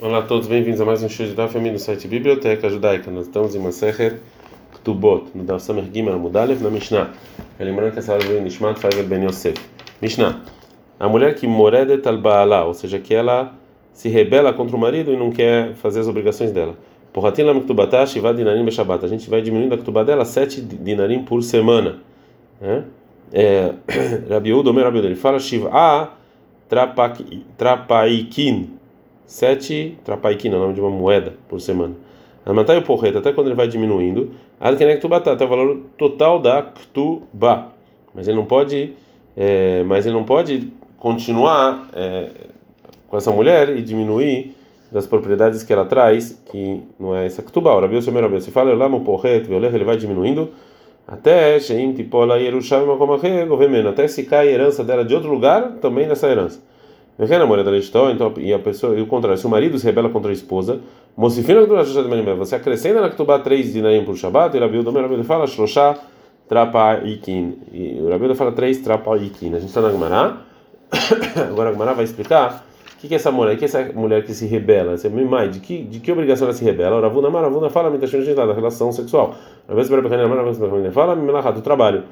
Olá a todos, bem-vindos a mais um show da família do site Biblioteca Judaica. Nós estamos em Masechet Ktubot, no Daf Samer Gimel Mudalev, na Mishnah. Lembrando que essa aula veio Nishmat Faivel Ben Yosef. Mishnah. A mulher que moredet al Baalá, ou seja, que ela se rebela contra o marido e não quer fazer as obrigações dela. Porratin lam Ktubatá, Shiva Dinarim Beshabat. A gente vai diminuindo a Ktubá dela sete dinarim por semana. Né? É, Rabiúdo, Omer Rabiúdo, ele fala Shiva Trapaikin sete trapaiquina, o nome de uma moeda por semana. Amatai o porreta, até quando ele vai diminuindo, adkenektubata, até o valor total da ktuba. Mas ele não pode, é, mas ele não pode continuar é, com essa mulher e diminuir das propriedades que ela traz, que não é essa ktuba. Ora, viu, seu se fala, lá no porret, ele vai diminuindo até Sheim Tipola Yerushalayim até se cai a herança dela de outro lugar, também nessa herança. Então, e a pessoa, e o contrário, se o marido se rebela contra a esposa, Mosifina você acrescenta na Ketubá três dinarim por Shabbat, e Rabiudo, Rabiudo fala, Shloshá Trapaikin. E o Rabiudo fala três Trapaikin. A gente está na Gemara, agora a Gemara vai explicar o que, que é essa mulher, que é essa mulher que se rebela, essa mãe, de que, de que obrigação ela se rebela? O Ravuna Maravuna fala, me deixa da relação sexual. Rabiudo fala, me do trabalho.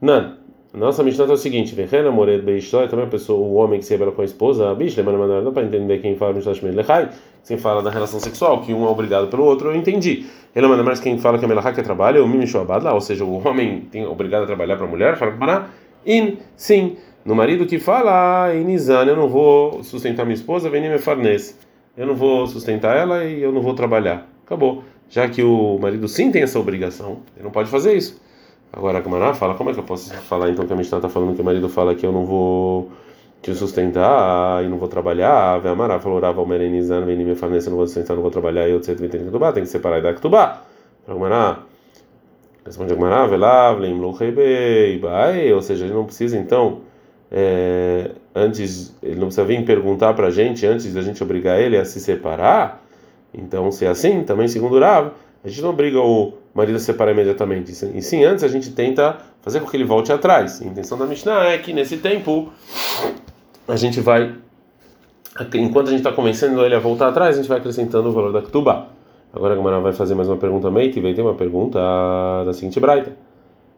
Não. Nossa Mishnah é o seguinte: Vechena Mored Beishto também a pessoa, o homem que se rebela com a esposa, a bicha, não dá para entender quem fala Mishnah Shmei Lechai, quem fala da relação sexual, que um é obrigado pelo outro, eu entendi. Ele manda mais quem fala que a Melachá é trabalho, é o Mimi lá, ou seja, o homem tem obrigado a trabalhar para a mulher, fala para in, sim. No marido que fala, Inizan, eu não vou sustentar minha esposa, vem me farnese. Eu não vou sustentar ela e eu não vou trabalhar. Acabou. Já que o marido sim tem essa obrigação, ele não pode fazer isso. Agora a Gamara fala, como é que eu posso falar então que a Mishnah está falando que o marido fala que eu não vou te sustentar e não vou trabalhar? A Amara falou, Rava Merenizan, vem me falar, eu não vou sustentar, não vou trabalhar, e eu sei que tem que tem que separar e dar Ketubá. A Gamara responde a Gamara, Velav, Lemlo Bai, ou seja, ele não precisa então, é, antes, ele não precisa vir perguntar para a gente antes da gente obrigar ele a se separar. Então, se é assim, também segundo o Rav, a gente não obriga o marido a separar imediatamente. E sim, antes a gente tenta fazer com que ele volte atrás. A intenção da Mishnah é que nesse tempo a gente vai, enquanto a gente está convencendo ele a voltar atrás, a gente vai acrescentando o valor da Ketubá. Agora a Gamara vai fazer mais uma pergunta Meit, e vai ter uma pergunta da seguinte braita.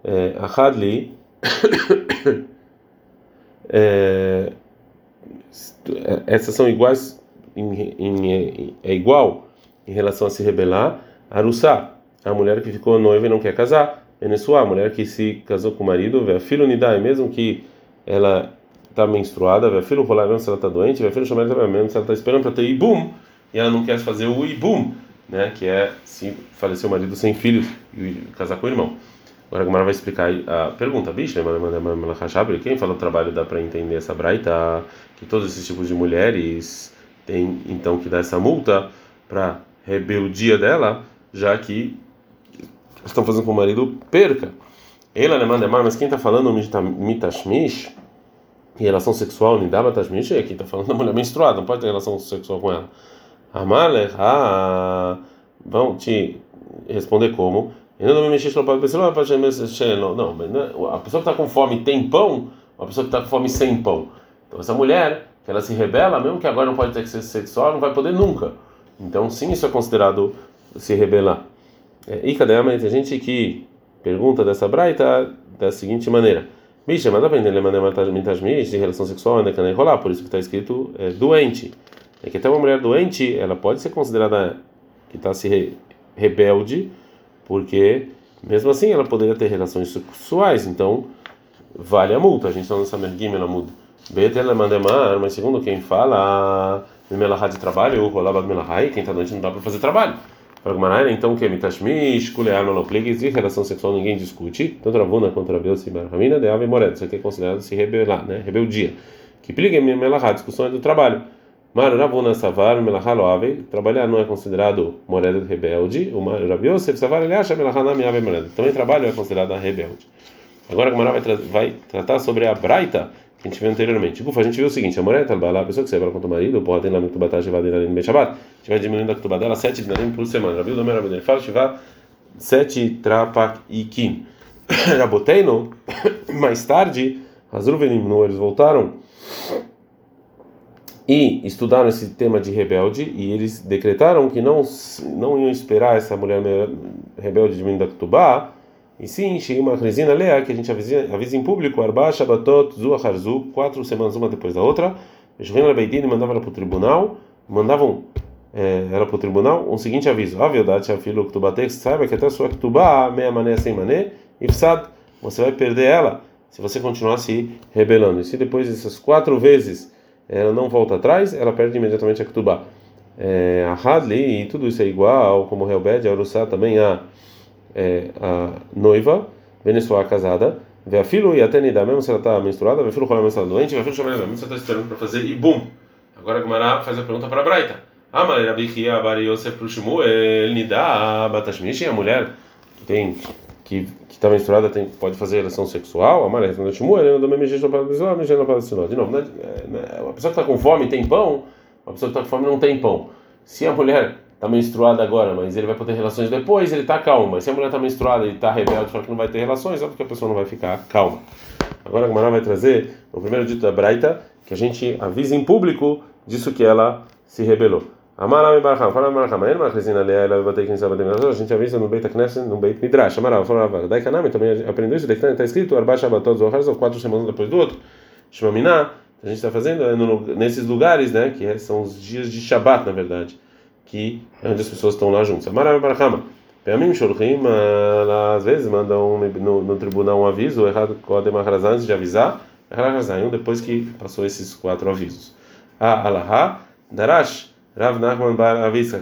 É, a Hadli é, essas são iguais em, em, é igual em relação a se rebelar Arussá, a mulher que ficou noiva e não quer casar. Enessuá, a mulher que se casou com o marido, vê filho Nidai, mesmo que ela está menstruada, vê filho rolar mesmo se ela está doente, vê filho chamar mesmo se ela está esperando para ter ibum, e ela não quer fazer o ibum, né, que é se falecer o marido sem filhos e casar com o irmão. Agora a Gamara vai explicar a pergunta, bicho, quem fala o trabalho dá para entender essa braita, que todos esses tipos de mulheres têm então que dar essa multa para rebeldia dela, já que estão fazendo com o marido perca. Ela demanda mais, mas quem está falando mitashmish, em relação sexual, nidaba tashmish, é quem está falando da mulher menstruada, não pode ter relação sexual com ela. Amalek, ah, vão te responder como? Não, a pessoa que está com fome tem pão, a pessoa que está com fome sem pão. Então essa mulher, que ela se rebela, mesmo que agora não pode ter que ser sexual, não vai poder nunca. Então, sim, isso é considerado se rebelar. É, e cadê Tem gente que pergunta dessa braita da seguinte maneira: Bicha, mas dá para entender de relação sexual, ainda que rolar, por isso que está escrito é, doente. É que até uma mulher doente, ela pode ser considerada que está se re, rebelde, porque mesmo assim ela poderia ter relações sexuais, então vale a multa. A gente está nessa merguima, ela muda. Betel mandemar, mas segundo quem fala Melahá de trabalho, Melahai, quem está doente não dá para fazer trabalho. Para então que é mitashmish, kulear monoplegues e relação sexual ninguém discute, tanto Ravuna quanto Rabeus e Barhamina, de ave isso aqui é considerado se rebelar, né? Rebeldia. Que pligue Melahá, discussão é do trabalho. Mar Ravuna Savar Melahá Loave, trabalhar não é considerado moreda rebelde, o Mar Rabios Savar ele acha Melahá na minha moreda. Também trabalho é considerado rebelde. Agora a Gemara vai, vai tratar sobre a Braita que a gente viu anteriormente. Ufa, a gente viu o seguinte: a mulher a pessoa que se rebela contra o marido, pode ter lá no Tubatá, Shivá, Dinarim, Bechabat, a gente vai diminuindo a Tubá dela sete dinarim por semana. Rabi, nome era Ele fala, Shivá, sete trapak e kim. mais tarde, as Ruvenim, eles voltaram e estudaram esse tema de rebelde e eles decretaram que não não iam esperar essa mulher rebelde de Ketubá, e sim, uma resina lea que a gente avisa, avisa em público, Arba Shabatot Zua Harzu, quatro semanas uma depois da outra, Jurina Beidin mandava ela para o tribunal, mandavam é, ela para o tribunal um seguinte aviso: A verdade, filho Ktubatex, saiba que até a sua Ktubá, meia mané sem mané, Ifsad, você vai perder ela se você continuar se rebelando. E se depois dessas quatro vezes ela não volta atrás, ela perde imediatamente a Ktubá. É, a Hadley, e tudo isso é igual, como o Helbed, a Urussá também a, é, a noiva, Venezuela casada, vê a filho e até Nidá, mesmo se ela está menstruada, vê a filho quando ela está doente, vê a filho chamar mesmo se ela está esperando para fazer e bum. Agora a Gumara faz a pergunta para a Braita. Ah, mas Rabi Chia Bar Yosef pro Shmuel, Nidá, Batashmish, a mulher que tem que está menstruada tem, pode fazer relação sexual, a mulher não Shmuel, ele não dá para para mexer para De novo, né? a pessoa que está com fome tem pão, a pessoa que está com fome não tem pão. Se a mulher está menstruada agora, mas ele vai poder relações depois, ele está calmo. Mas se a mulher está menstruada e está rebelde, fala que não vai ter relações, é porque a pessoa não vai ficar calma. Agora a Gamara vai trazer o primeiro dito da Braita, que a gente avisa em público disso que ela se rebelou. Amaram Baracham, fala Baracham, ele uma resina ali, ela vai ter que ensinar a gente avisa no Beit Knesset, no Beit Midrash. Amaram, fala Dai Kanami também aprendeu isso, está escrito Arba Shabbatot Zohar, são quatro semanas depois do outro. Shmaminá, a gente está fazendo é no, nesses lugares, né, que é, são os dias de Shabbat, na verdade, que onde as pessoas estão lá juntas. Amaram Baracham. Peamim Shulchim, às vezes mandam no, no tribunal um aviso, errado Kodem antes de avisar, errado depois que passou esses quatro avisos. A Alaha, Darash, Rav Nachman Bar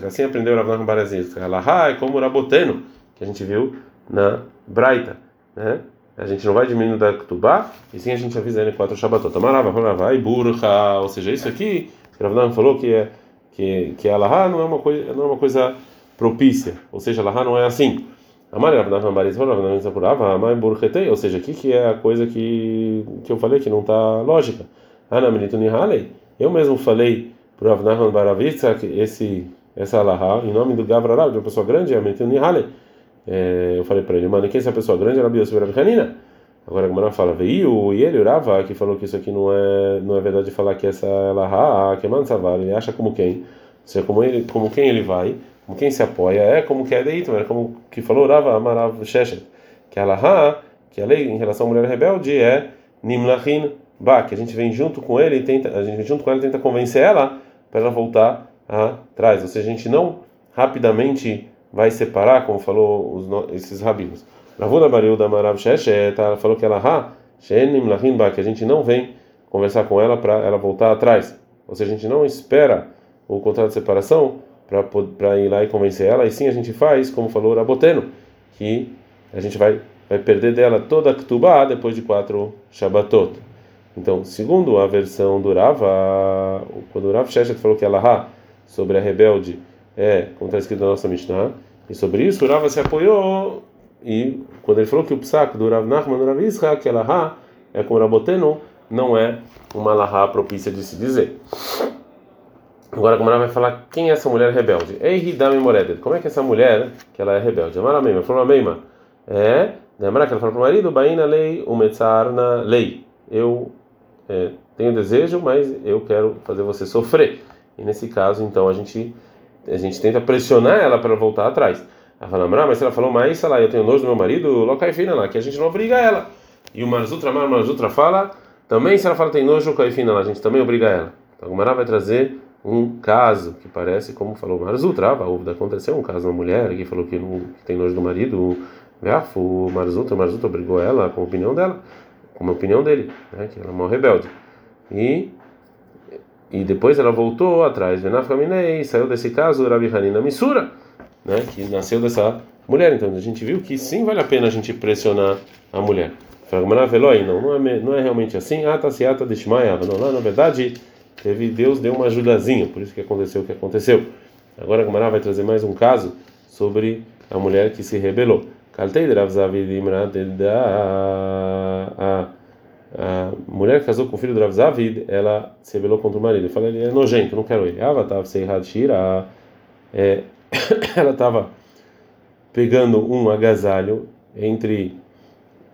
assim aprendeu Rav Nachman Bar Aviska. Alaha é como Raboteno, que a gente viu na Braita, né? A gente não vai diminuindo da Ktubá, e sim a gente avisa ele quatro Shabbatot. Amarava, falava, e burra, ou seja, isso aqui, Rav Nachman falou que é que que Alaha não é uma coisa, não é uma coisa propícia, ou seja, Alaha não é assim. Burchetei, ou seja, aqui que é a coisa que que eu falei que não está lógica. Nihalei, eu mesmo falei para Rav Nachman Baravitsa, esse essa alahá, em nome do Gavrarab, de uma pessoa grande, é Mentiu Nihale. Eu falei para ele, mano, quem é essa pessoa grande? Rabi Yosef Rabi Hanina. Agora a Gemara fala, veio e ele, o Rava, que falou que isso aqui não é não é verdade falar que essa alahá, que é Mansavar, ele acha como quem? Ou seja, como, ele, como quem ele vai, como quem se apoia, é como que é Deitam, é como que falou Rava Amarav Sheshet, que a alahá, que a lei em relação à mulher rebelde é Nimlachin Ba, que a gente vem junto com ele e tenta, a gente vem junto com ela e tenta convencer ela para ela voltar atrás. Ou seja, a gente não rapidamente vai separar, como falou os, esses rabinos. Ravuna Bariu da Marav ela falou que ela ha, shenim que a gente não vem conversar com ela para ela voltar atrás. Ou seja, a gente não espera o contrato de separação para ir lá e convencer ela, e sim a gente faz, como falou Raboteno, que a gente vai, vai perder dela toda a Ktubá depois de quatro Shabbatot. Então, segundo a versão do Rava, quando o Rav Sheshet falou que Allah sobre a rebelde é, como está escrito na nossa Mishnah, e sobre isso o Rava se apoiou, e quando ele falou que o psak do Rav Nachman Rav Isra, que Allah é como Raboteno, não é uma Allah propícia de se dizer. Agora, como ela vai falar quem é essa mulher rebelde? Ei, Hidami Moredet. Como é que essa mulher, que ela é rebelde? Amara Meima, falou Meima. É, lembra que ela falou para o marido, Baina lei, umetzarna lei. Eu é, tenho desejo, mas eu quero fazer você sofrer. E nesse caso, então, a gente a gente tenta pressionar ela para voltar atrás. Ela fala, mas ela falou, mas lá, eu tenho nojo do meu marido, locai fina lá, que a gente não obriga ela. E o Marzutra, o Marzutra fala, também se ela fala tem nojo, locai fina lá, a gente também obriga ela. Então, o Mará vai trazer um caso que parece como falou Marzutra, aconteceu um caso uma mulher que falou que não tem nojo do marido, o Marzutra, o Marzutra obrigou ela com a opinião dela como a opinião dele, né, que ela é uma rebelde. E e depois ela voltou atrás, e saiu desse caso Rabi Hanina Misura, né, que nasceu dessa mulher. Então a gente viu que sim vale a pena a gente pressionar a mulher. Não, não é, não é realmente assim. Ah, tá se ata de Não, lá na verdade teve Deus deu uma ajudazinha, por isso que aconteceu o que aconteceu. Agora a Gamara vai trazer mais um caso sobre a mulher que se rebelou. A a mulher que casou com o filho do Rav Zavid, ela se rebelou contra o marido. Fala, ele é nojento, não quero ele. Ela estava sem Shira, é, ela estava pegando um agasalho entre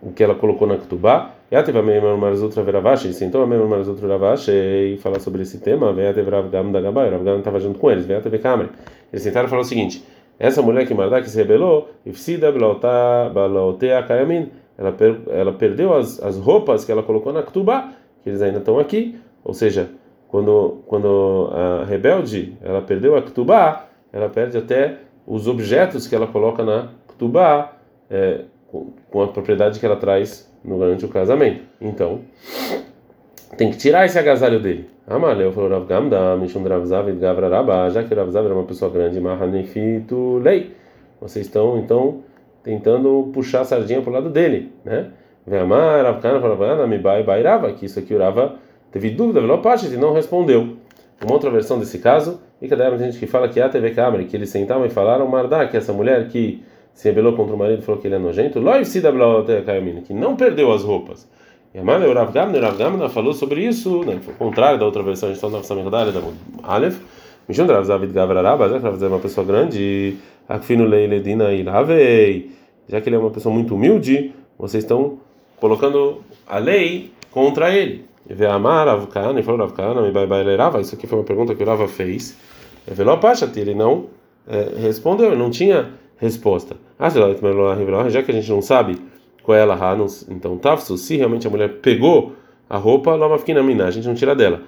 o que ela colocou na Ketubá, Já teve a mesma Marzutra Veravashi, ele sentou a mesma Marzutra Veravashi e falar sobre esse tema, veio teve Rav Gam da Gabai, Rav Gam estava junto com eles, veio teve Kamre. Eles sentaram e falaram o seguinte: essa mulher que Mardak se rebelou, Ifsida Balaotea Kayamin, ela, per, ela perdeu as, as roupas que ela colocou na Ktubá, que eles ainda estão aqui, ou seja, quando, quando a rebelde ela perdeu a Ktubá, ela perde até os objetos que ela coloca na Ktubá, é, com, a propriedade que ela traz durante o casamento. Então, tem que tirar esse agasalho dele. Amaleu falou Rav Gamda, Mishum já que Rav Zavid era uma pessoa grande, Mahanefitu Lei. Vocês estão, então, tentando puxar a sardinha para o lado dele, né? Ve'amar Rav Kana falava, me bai bai Rava, que isso aqui o Rava teve dúvida, velopache, e não respondeu. Uma outra versão desse caso, e que tem gente que fala que a TV câmera, que eles sentavam e falaram, Mardá, que essa mulher que se rebelou contra o marido falou que ele é nojento, que não perdeu as roupas. E a Mala, o Rav Gamna, Rav Gamna falou sobre isso, né? Foi o contrário da outra versão, a gente está na versão da Aleph. Mishun Rav Zavid Gavraraba, já que Rav é uma pessoa grande, Akfinu Leiledina Iravei, já que ele é uma pessoa muito humilde, vocês estão colocando a lei contra ele. Vê Amar Rav Kana, e falou Rav Kana, me bailerava, isso aqui foi uma pergunta que o Rava fez. Veló Pachati, ele não é, respondeu, ele não tinha resposta. Ah, já que a gente não sabe qual é a Laha, então Tafsu, se realmente a mulher pegou a roupa, Loma Mina, a gente não tira dela.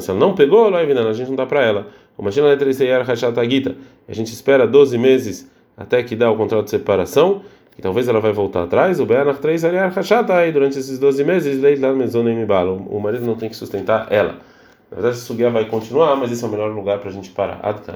Se ela não pegou, a gente não dá para ela. Imagina a letra a gente espera 12 meses até que dá o contrato de separação, e talvez ela vai voltar atrás, o Beanach 3 aí durante esses 12 meses, o marido não tem que sustentar ela. Na verdade, essa suguia vai continuar, mas esse é o melhor lugar para a gente parar. Adkan.